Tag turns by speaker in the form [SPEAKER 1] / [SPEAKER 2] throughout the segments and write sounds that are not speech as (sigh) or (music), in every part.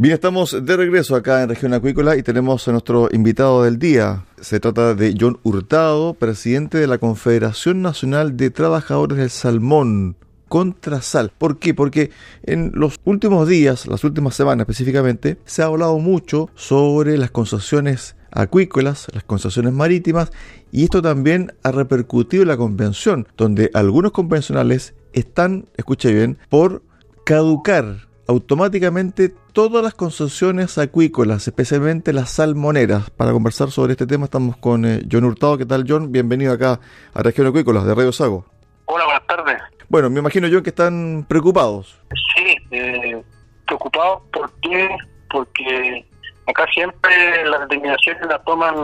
[SPEAKER 1] Bien, estamos de regreso acá en Región Acuícola y tenemos a nuestro invitado del día. Se trata de John Hurtado, presidente de la Confederación Nacional de Trabajadores del Salmón contra sal. ¿Por qué? Porque en los últimos días, las últimas semanas específicamente, se ha hablado mucho sobre las concesiones acuícolas, las concesiones marítimas, y esto también ha repercutido en la convención, donde algunos convencionales están, escuche bien, por caducar automáticamente todas las concesiones acuícolas, especialmente las salmoneras. Para conversar sobre este tema estamos con eh, John Hurtado. ¿Qué tal, John? Bienvenido acá a Región Acuícolas de Radio Sago.
[SPEAKER 2] Hola, buenas tardes.
[SPEAKER 1] Bueno, me imagino yo que están preocupados.
[SPEAKER 2] Sí, eh, preocupados. ¿Por qué? Porque acá siempre las determinaciones las toman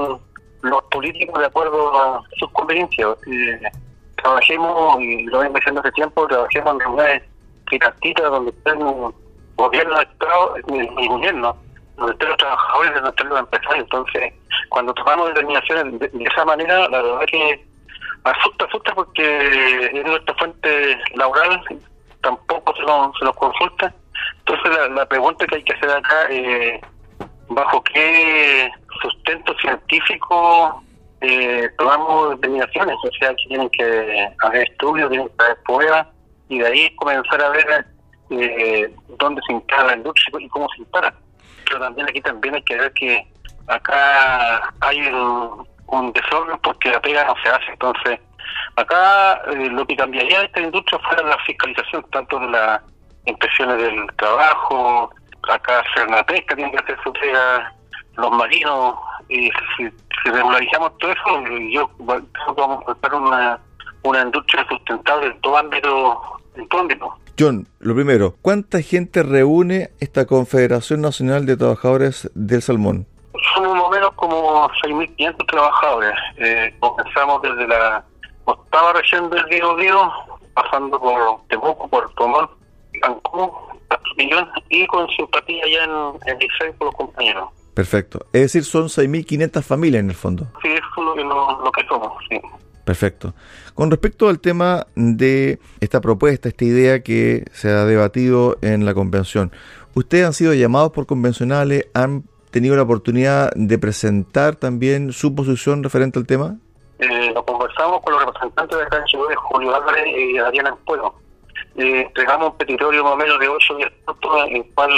[SPEAKER 2] los políticos de acuerdo a sus conveniencias. Eh, trabajemos, y lo vengo diciendo hace tiempo, trabajemos en reuniones tripartitas donde estén gobierno de Estado, el, gobierno, estén los trabajadores, donde estén los empresarios. Entonces, cuando tomamos determinaciones de, de esa manera, la verdad que asusta, asusta porque es nuestra fuente laboral, tampoco se nos, se nos consulta. Entonces la, pregunta que hay que hacer acá es bajo qué sustento científico eh, tomamos determinaciones, o sea, que tienen que haber estudios, tienen que haber pruebas, y de ahí comenzar a ver eh, dónde se instala la industria y cómo se instala. Pero también aquí también hay que ver que acá hay un, desorden porque la pega no se hace. Entonces, acá eh, lo que cambiaría de esta industria fuera la fiscalización tanto de las impresiones del trabajo, acá Cernateca tiene que hacer su pega, los marinos, y si, regularizamos todo eso, yo vamos a buscar una, una industria sustentable en todo ámbito, en todo ámbito.
[SPEAKER 1] John, lo primero, ¿cuánta gente reúne esta Confederación Nacional de Trabajadores del Salmón?
[SPEAKER 2] Somos más o menos como 6.500 trabajadores. Eh, comenzamos desde la octava región del Río Río, pasando por Temuco, Puerto Montt, Cancún, Millón y con simpatía allá en, en Licey con los compañeros.
[SPEAKER 1] Perfecto. Es decir, son 6.500 familias en el fondo.
[SPEAKER 2] Sí, eso es lo que, lo, lo que somos, sí.
[SPEAKER 1] Perfecto. Con respecto al tema de esta propuesta, esta idea que se ha debatido en la convención, ¿ustedes han sido llamados por convencionales? ¿Han tenido la oportunidad de presentar también su posición referente al tema?
[SPEAKER 2] Eh, lo conversamos con los representantes de acá en Chile, Julio Álvarez y Adriana Empuero. Eh, entregamos un petitorio más o menos de 8 o 10 puntos en el cual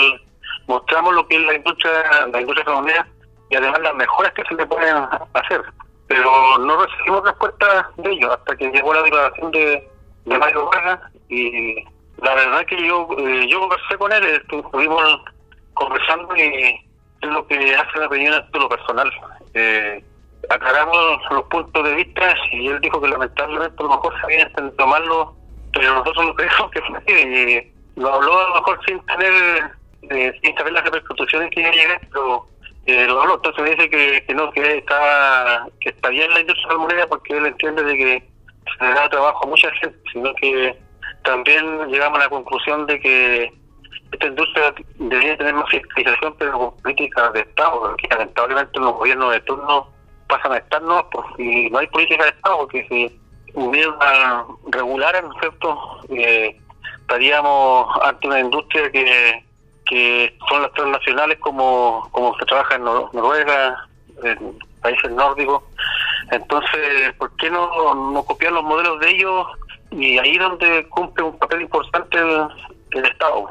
[SPEAKER 2] mostramos lo que es la industria, la industria salmonera y además las mejoras que se le pueden hacer. Pero no recibimos respuesta de ellos hasta que llegó la declaración de, de Mario Vargas y la verdad que yo eh, yo conversé con él, estuvimos conversando y es lo que hace la opinión de lo personal. Eh, aclaramos los puntos de vista y él dijo que lamentablemente a lo mejor sabían tomarlo, pero nosotros no creemos que fue así. Y lo habló a lo mejor sin tener, eh, sin saber las repercusiones que iba a llegar, pero eh. Entonces dice que, que no, que está, que está bien la industria salmonera porque él entiende de que se le da trabajo a mucha gente, sino que también llegamos a la conclusión de que esta industria debería tener más fiscalización, pero con políticas de Estado, porque lamentablemente los gobiernos de turno pasan a estar no, pues, y no hay política de Estado, porque si hubiera regular, ¿no es cierto?, eh, estaríamos ante una industria que, que son las transnacionales como, como se trabaja en Noruega, en países nórdicos. Entonces, ¿por qué no, no copiar los modelos de ellos? Y ahí donde cumple un papel importante el, Estado.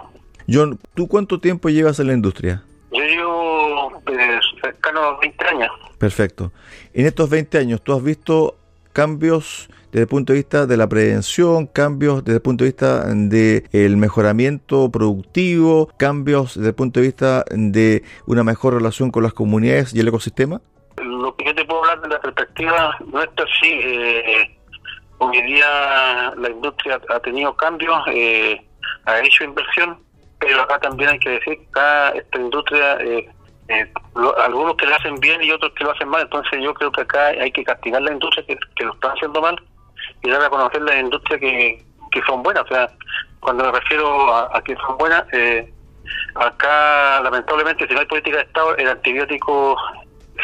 [SPEAKER 1] John, ¿tú cuánto tiempo llevas en la industria?
[SPEAKER 2] Yo llevo eh, cercano a 20 años.
[SPEAKER 1] Perfecto. En estos 20 años, ¿tú has visto cambios desde el punto de vista de la prevención, cambios desde el punto de vista del mejoramiento productivo, cambios desde el punto de vista de una mejor relación con las comunidades y el ecosistema?
[SPEAKER 2] Lo que yo te puedo hablar de la perspectiva nuestra, sí. Eh, hoy día la industria ha tenido cambios, eh, ha hecho inversión, pero acá también hay que decir que esta industria eh, eh, algunos que lo hacen bien y otros que lo hacen mal. Entonces yo creo que acá hay que castigar la industria que, lo están haciendo mal y dar a conocer las industrias que, que son buenas. O sea, cuando me refiero a, que son buenas, eh, acá lamentablemente si no hay política de Estado, el antibiótico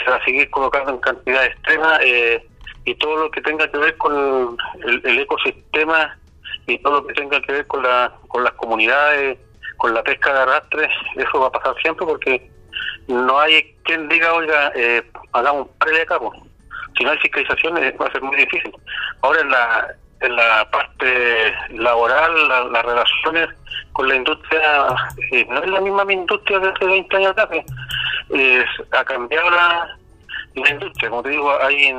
[SPEAKER 2] se va a seguir colocando en cantidad extrema eh, y todo lo que tenga que ver con el, ecosistema y todo lo que tenga que ver con, la, con las comunidades, con la pesca de arrastre, eso va a pasar siempre porque no hay quien diga, oiga, eh, hagamos un par de cabo. Si no hay fiscalización va a ser muy difícil. Ahora en la, en la parte laboral, las relaciones con la industria, eh, no es la misma industria de hace 20 años atrás. Eh, ha cambiado la, la industria, como te digo, hay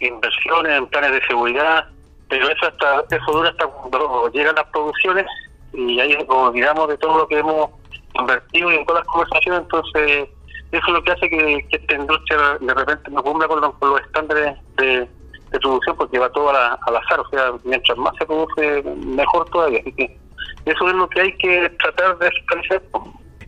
[SPEAKER 2] inversiones en planes de seguridad, pero eso hasta eso dura hasta cuando llegan las producciones y ahí olvidamos de todo lo que hemos invertido y en todas las conversaciones, entonces eso es lo que hace que, esta industria de repente no cumpla con, los estándares de, producción porque va todo a al azar, o sea, mientras más se produce, mejor todavía. Así que eso es lo que hay que tratar de fiscalizar.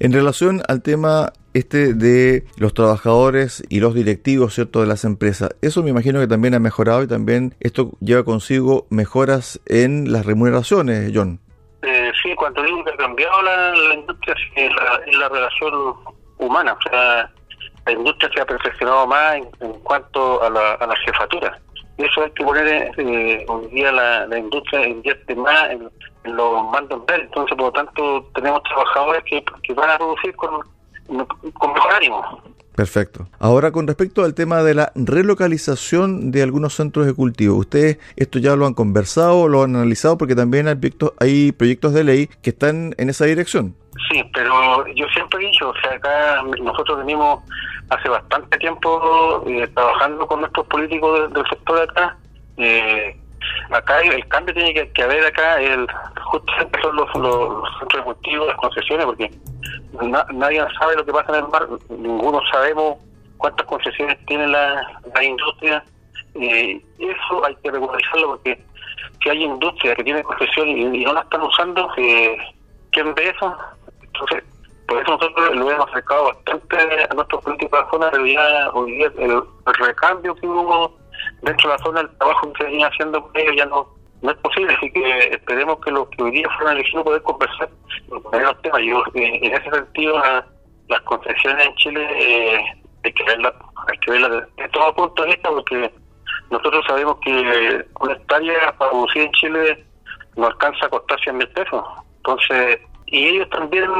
[SPEAKER 1] En relación al tema este de los trabajadores y los directivos cierto de las empresas eso me imagino que también ha mejorado y también esto lleva consigo mejoras en las remuneraciones John
[SPEAKER 2] eh, sí cuando digo que ha cambiado la, industria la, la relación humana. O sea, la industria se ha perfeccionado más en, cuanto a la, a la jefatura. Y eso hay que poner, eh, hoy día la, la, industria invierte más en, los mandos entonces por lo tanto tenemos trabajadores que, que van a producir con, con mejor ánimo.
[SPEAKER 1] Perfecto. Ahora, con respecto al tema de la relocalización de algunos centros de cultivo, ¿ustedes esto ya lo han conversado, lo han analizado? Porque también hay proyectos, hay proyectos de ley que están en esa dirección.
[SPEAKER 2] Sí, pero yo siempre he dicho, o sea, acá nosotros venimos hace bastante tiempo eh, trabajando con nuestros políticos del, sector de acá. Eh, acá el, cambio tiene que, haber acá, el justamente son los, los, centros de cultivo, las concesiones, porque nadie sabe lo que pasa en el mar, ninguno sabemos cuántas concesiones tiene la, industria. Eh, eso hay que regularizarlo porque si hay industria que tiene concesión y, no la están usando, eh, ¿quién ve eso? Entonces, por eso nosotros lo hemos acercado bastante a nuestros políticos de la zona, pero ya hoy día el, recambio que hubo dentro de la zona, el trabajo que se venía haciendo con ellos ya no, no es posible, así que esperemos que los que hoy día fueron elegidos poder conversar en los temas. Yo, eh, en ese sentido, las concesiones en Chile eh, hay que verlas hay que verla de, todo punto de vista, porque nosotros sabemos que una hectárea para producir en Chile no alcanza a costar 100 mil pesos. Entonces, y ellos también,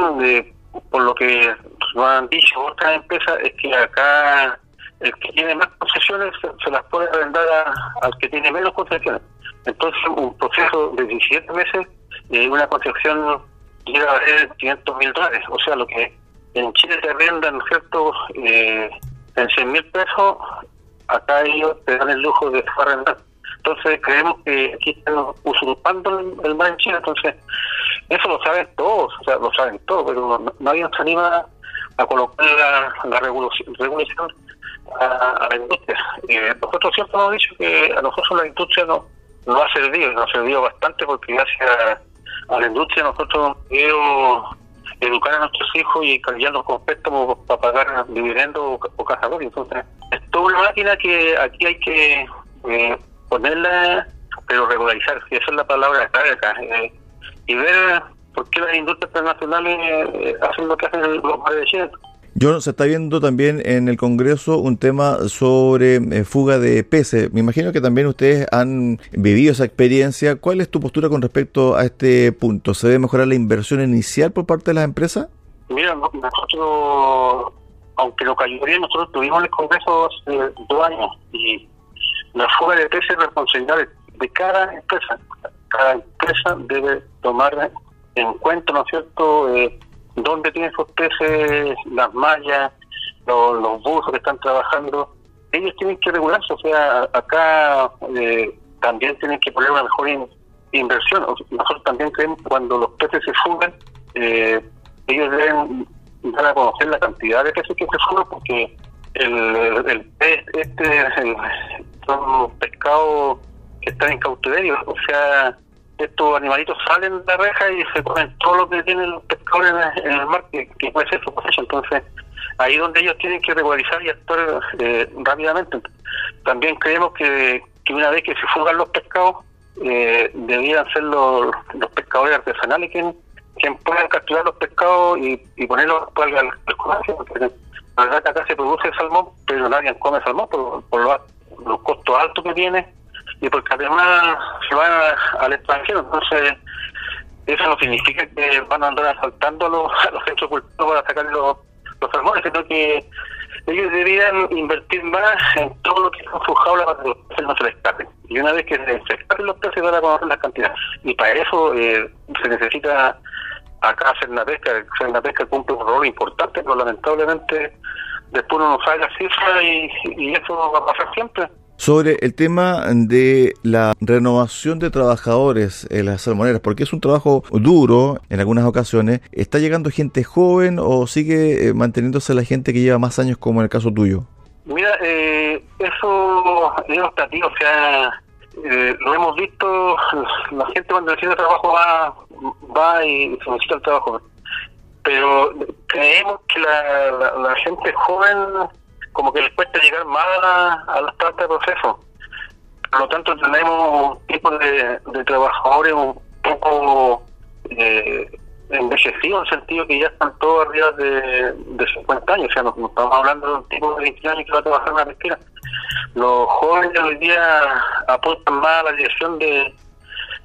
[SPEAKER 2] por lo que nos han dicho otras empresas, es que acá el que tiene más concesiones se, las puede arrendar al que tiene menos concesiones. Entonces, un proceso de 17 meses, eh, una concesión llega a valer 500 mil dólares. O sea, lo que en Chile se arrendan, ¿cierto?, eh, en 100 mil pesos, acá ellos te dan el lujo de arrendar. Entonces creemos que aquí están usurpando el, mar en China, entonces eso lo saben todos, o sea, lo saben todos, pero nadie se anima a colocar la, la regulación, a, la industria. Eh, nosotros siempre hemos dicho que a nosotros la industria no, no ha servido, nos ha servido bastante porque gracias a, la industria nosotros hemos podido educar a nuestros hijos y cambiarlos con préstamos para pagar dividendos o, o cazadores. Entonces, es toda una máquina que aquí hay que eh, ponerla, pero regularizar, si esa es la palabra clave acá, eh, y ver por qué las industrias internacionales eh, hacen lo que hacen los Chile.
[SPEAKER 1] John, se está viendo también en el Congreso un tema sobre eh, fuga de peces. Me imagino que también ustedes han vivido esa experiencia. ¿Cuál es tu postura con respecto a este punto? ¿Se debe mejorar la inversión inicial por parte de las empresas?
[SPEAKER 2] Mira, nosotros, aunque lo cayó nosotros tuvimos en el Congreso hace dos años y la fuga de peces es responsabilidad de cada empresa. Cada empresa debe tomar en cuenta, ¿no es cierto?, eh, dónde tienen sus peces, las mallas, los, los buzos que están trabajando. Ellos tienen que regularse, o sea, acá eh, también tienen que poner una mejor inversión. Nosotros también creemos que cuando los peces se fugan, eh, ellos deben dar a conocer la cantidad de peces que se fugan porque el, el, pez, este el, son pescados que están en cautiverio, o sea, estos animalitos salen de la reja y se comen todo lo que tienen los pescadores en el mar, que, puede ser su proceso. Entonces, ahí donde ellos tienen que regularizar y actuar eh, rápidamente. También creemos que, que una vez que se fugan los pescados, eh, debieran ser los, los pescadores artesanales quienes, quien puedan capturar los pescados y, y ponerlos al, al comercio, la verdad que acá se produce salmón, pero nadie come salmón por, por los costos altos que tiene y porque además se van al extranjero, entonces eso no significa que van a andar asaltando a los, (laughs) a los centros cultivos para sacar los, los salmones, sino que ellos deberían invertir más en todo lo que son sus jaulas para que los peces no se les escapen. Y una vez que se escapen los peces van a conocer la cantidad. Y para eso eh, se necesita acá hacer una pesca, hacer una pesca cumple un rol importante, pero lamentablemente después uno no sabe la cifra y, y eso va a pasar siempre
[SPEAKER 1] sobre el tema de la renovación de trabajadores en las salmoneras, porque es un trabajo duro en algunas ocasiones. ¿Está llegando gente joven o sigue eh, manteniéndose la gente que lleva más años como en el caso tuyo?
[SPEAKER 2] Mira, eh, eso es optativo, o sea, eh, lo hemos visto, la gente cuando decide trabajo va, va y solicita el trabajo, pero creemos que la, la gente joven como que les cuesta llegar más a, las plantas de proceso. Por lo tanto, tenemos un tipo de, trabajadores un poco eh, envejecidos, en el sentido que ya están todos arriba de, de 50 años. O sea, no, estamos hablando de un tipo de 20 años que va a trabajar en la pesquera. Los jóvenes hoy día apuestan más a la dirección de,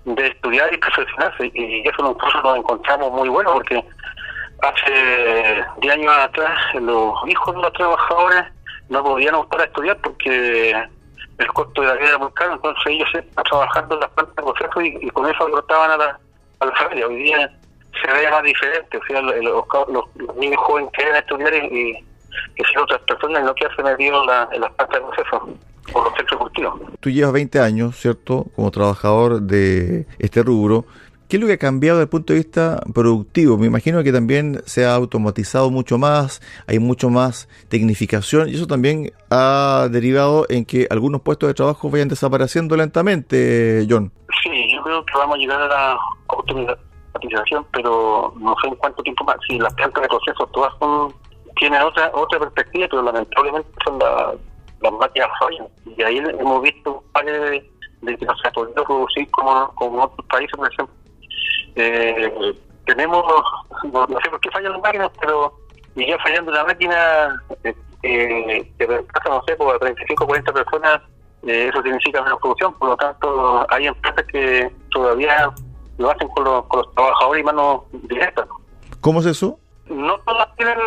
[SPEAKER 2] de estudiar y perfeccionarse. Y eso nosotros nos encontramos muy bueno porque hace 10 años atrás los hijos de los trabajadores no podían optar a estudiar porque el costo de la vida era muy caro, entonces ellos están trabajando en las plantas de proceso y, con eso aportaban a la, a la familia. Hoy día se ve más diferente, o sea, los, los, niños jóvenes quieren estudiar y, que si otras personas no quieren metido en, la, en las plantas de proceso o los.
[SPEAKER 1] Tú llevas 20 años, ¿cierto?, como trabajador de este rubro. ¿Qué es lo que ha cambiado desde el punto de vista productivo? Me imagino que también se ha automatizado mucho más, hay mucho más tecnificación y eso también ha derivado en que algunos puestos de trabajo vayan desapareciendo lentamente, John.
[SPEAKER 2] Sí, yo creo que vamos a llegar a la automatización, pero no sé en cuánto tiempo más. Si las plantas de proceso todas son, tienen otra otra perspectiva, pero lamentablemente son las máquinas fallan. Y ahí hemos visto varios de, que no se ha podido producir como, como en otros países, por ejemplo eh, tenemos, no, sé por qué fallan las máquinas, pero ya fallando una máquina eh, eh, que reemplaza, no sé, por 35 o 40 personas, eh, eso significa menos producción, por lo tanto hay empresas que todavía lo hacen con los, con los trabajadores y manos directas.
[SPEAKER 1] ¿Cómo es eso?
[SPEAKER 2] No todas tienen,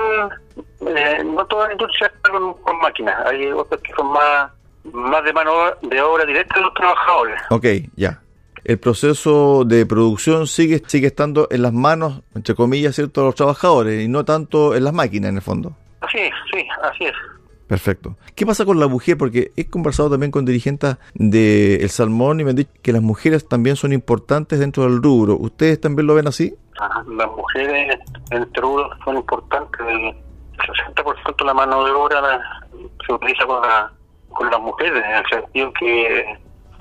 [SPEAKER 2] eh, no todas las industrias están con, máquinas, hay otras que son más más de mano de obra directa de los trabajadores.
[SPEAKER 1] Ok, ya el proceso de producción sigue, sigue estando en las manos, entre comillas, ¿cierto?, de los trabajadores y no tanto en las máquinas, en el fondo.
[SPEAKER 2] Sí, sí, así es.
[SPEAKER 1] Perfecto. ¿Qué pasa con la mujer? Porque he conversado también con dirigentes del Salmón y me han dicho que las mujeres también son importantes dentro del rubro. ¿Ustedes también lo ven así?
[SPEAKER 2] las mujeres en este rubro son importantes. El 60% de la mano de obra se utiliza con, la, con las mujeres, en el sentido que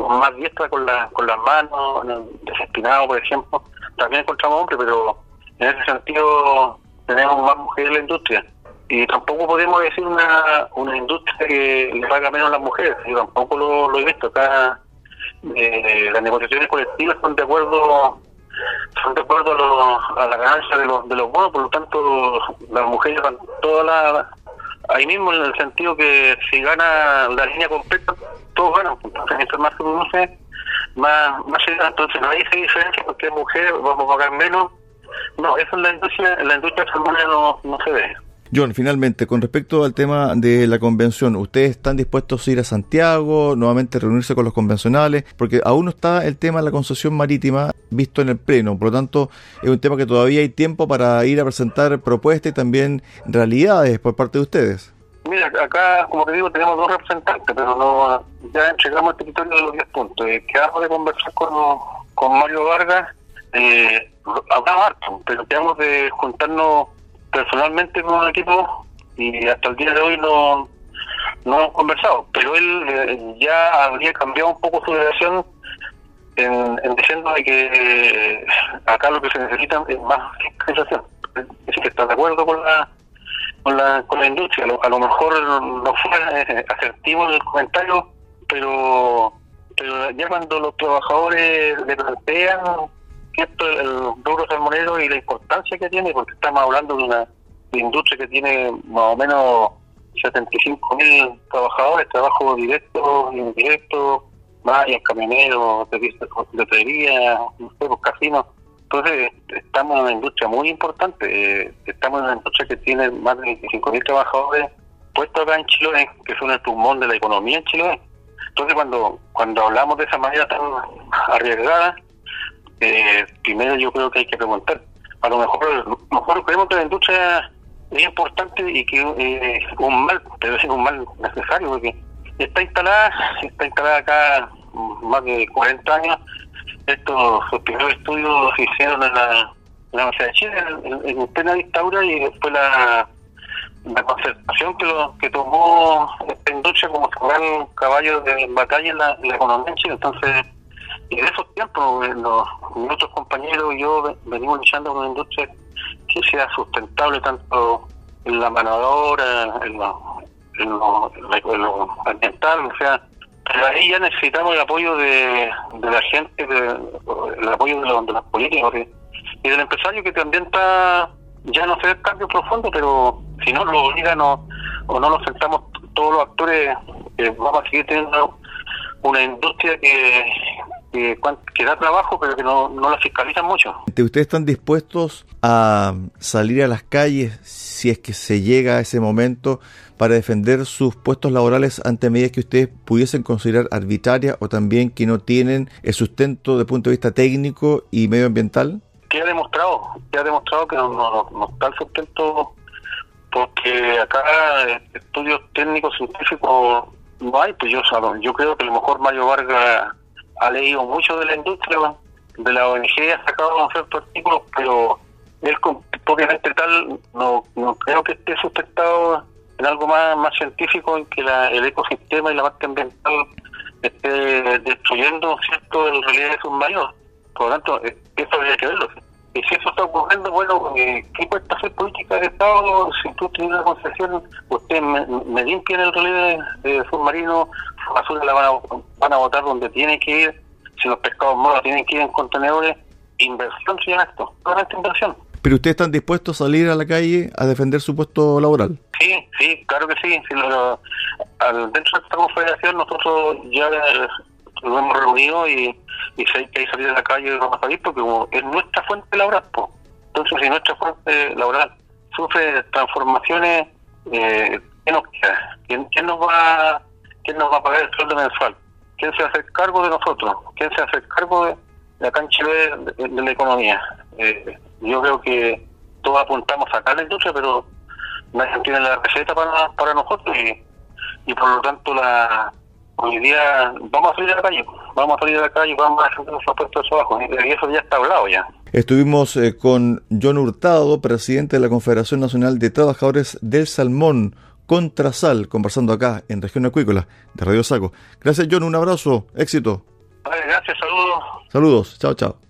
[SPEAKER 2] más diestra con, la, con las manos, desespinado, por ejemplo. También encontramos hombres, pero en ese sentido tenemos más mujeres en la industria. Y tampoco podemos decir una, una industria que le paga menos a las mujeres. Yo tampoco lo, he visto. Acá eh, las negociaciones colectivas son de acuerdo son de acuerdo a, lo, a la ganancia de los, de los bonos, por lo tanto las mujeres van todas las ahí mismo en el sentido que si gana la línea completa, ganan. Entonces, mientras más se produce, más, más se gana. Entonces, no hay esa diferencia porque mujer, vamos a pagar menos. No, eso en la industria, en la industria no, no se ve.
[SPEAKER 1] John, finalmente, con respecto al tema de la convención, ¿ustedes están dispuestos a ir a Santiago, nuevamente reunirse con los convencionales? Porque aún no está el tema de la concesión marítima visto en el Pleno, por lo tanto es un tema que todavía hay tiempo para ir a presentar propuestas y también realidades por parte de ustedes.
[SPEAKER 2] Mira, acá, como te digo, tenemos dos representantes, pero no ya entregamos el territorio de los 10 puntos. Eh, quedamos de conversar con, con Mario Vargas, eh, hablamos harto, pero quedamos de juntarnos personalmente con un equipo y hasta el día de hoy no, no hemos conversado, pero él eh, ya habría cambiado un poco su dirección en, en diciendo que eh, acá lo que se necesita es más fiscalización. Es decir, que está de acuerdo con la con la, con la industria. A lo, mejor no fue eh, asertivo el comentario, pero, pero ya cuando los trabajadores le plantean esto el rubro salmonero y la importancia que tiene, porque estamos hablando de una industria que tiene más o menos 75 mil trabajadores, trabajo directo, indirecto, varios camioneros, de no sé, pues, casinos. Entonces, estamos en una industria muy importante. Eh, estamos en una industria que tiene más de 25 mil trabajadores puestos acá en Chile, que son el pulmón de la economía en Chile. Entonces, cuando cuando hablamos de esa manera tan arriesgada, eh, primero yo creo que hay que preguntar. A lo mejor, mejor creemos que la industria es importante y que eh, un mal, debe ser un mal necesario, porque está instalada, está instalada acá más de 40 años. Estos primeros estudios se hicieron en la, Universidad de Chile, en, plena dictadura, y después la, la concertación que, lo, que tomó industria como gran caballo de batalla en la, en la economía en Chile. Entonces, en esos tiempos, eh, los, compañeros y yo venimos luchando con una industria que sea sustentable tanto en la manadora, en lo, en lo, ambiental, o sea, ahí ya necesitamos el apoyo de, de la gente, el apoyo de los, de los políticos y del empresario que también está, ya no sé cambio profundo, pero si no lo obligan o, o no lo sentamos todos los actores, eh, vamos a seguir teniendo una industria que, que, da trabajo, pero que no, no la fiscalizan mucho.
[SPEAKER 1] ¿Ustedes están dispuestos a salir a las calles si es que se llega a ese momento para defender sus puestos laborales ante medidas que ustedes pudiesen considerar arbitrarias o también que no tienen el sustento de punto de vista técnico y medioambiental?
[SPEAKER 2] Que ha demostrado, que ha demostrado que no, no, no está el sustento porque acá estudios técnicos científicos no hay, pues yo, yo creo que a lo mejor Mario Vargas ha leído mucho de la industria, de la ONG, ha sacado ciertos artículos, pero él obviamente tal no, no creo que esté sustentado en algo más, más científico en que la, el ecosistema y la parte ambiental esté destruyendo cierto en realidad es un mayor. Por lo tanto, eh, eso habría que verlo. Y si eso está ocurriendo, bueno, eh, ¿qué cuesta hacer política de Estado? Si tú tienes una concesión, ustedes me, me limpian el relé de, submarino, su basura la van a, van a botar donde tiene que ir, si los pescados moros tienen que ir en contenedores, inversión llama esto, esta inversión.
[SPEAKER 1] ¿Pero ustedes están dispuestos a salir a la calle a defender su puesto laboral?
[SPEAKER 2] Sí, claro que sí. al, dentro de esta confederación nosotros ya lo hemos reunido y, y si hay que salir a la calle vamos a salir porque es nuestra fuente laboral, pues. entonces si nuestra fuente laboral sufre transformaciones, eh, ¿qué nos? ¿Quién, quién, nos va, ¿Quién nos va a pagar el sueldo mensual? ¿Quién se hace cargo de nosotros? ¿Quién se hace cargo de, la cancha de, de, la economía? Eh, yo creo que todos apuntamos a la industria, pero nadie tiene la receta para, para nosotros y, y por lo tanto la hoy día vamos a salir a la calle, vamos a salir a la calle, vamos a hacer nuestros puestos de trabajo, y eso ya está hablado ya.
[SPEAKER 1] Estuvimos eh, con John Hurtado, presidente de la Confederación Nacional de Trabajadores del Salmón, Contrasal, conversando acá en Región Acuícola de Radio Saco. Gracias John, un abrazo, éxito.
[SPEAKER 2] gracias, saludos.
[SPEAKER 1] Saludos, chao, chao.